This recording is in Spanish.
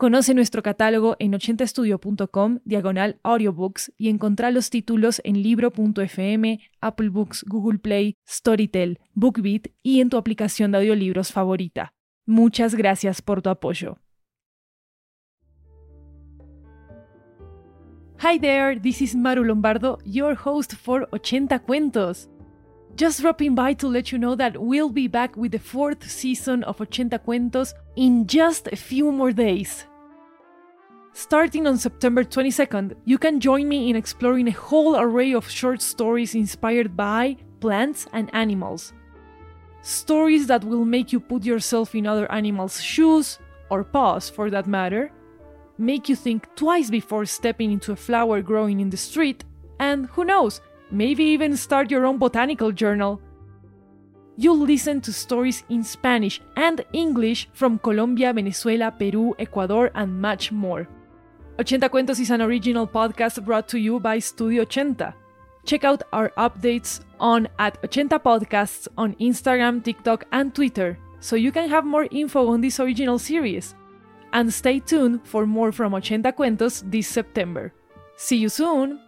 Conoce nuestro catálogo en 80estudio.com, diagonal audiobooks, y encontrá los títulos en libro.fm, Apple Books, Google Play, Storytel, BookBeat y en tu aplicación de audiolibros favorita. Muchas gracias por tu apoyo. Hi there, this is Maru Lombardo, your host for 80 Cuentos. Just dropping by to let you know that we'll be back with the fourth season of 80 Cuentos in just a few more days. Starting on September 22nd, you can join me in exploring a whole array of short stories inspired by plants and animals. Stories that will make you put yourself in other animals' shoes, or paws for that matter, make you think twice before stepping into a flower growing in the street, and who knows, maybe even start your own botanical journal. You'll listen to stories in Spanish and English from Colombia, Venezuela, Peru, Ecuador, and much more. 80 Cuentos is an original podcast brought to you by Studio 80. Check out our updates on at 80 Podcasts on Instagram, TikTok, and Twitter so you can have more info on this original series. And stay tuned for more from 80 Cuentos this September. See you soon!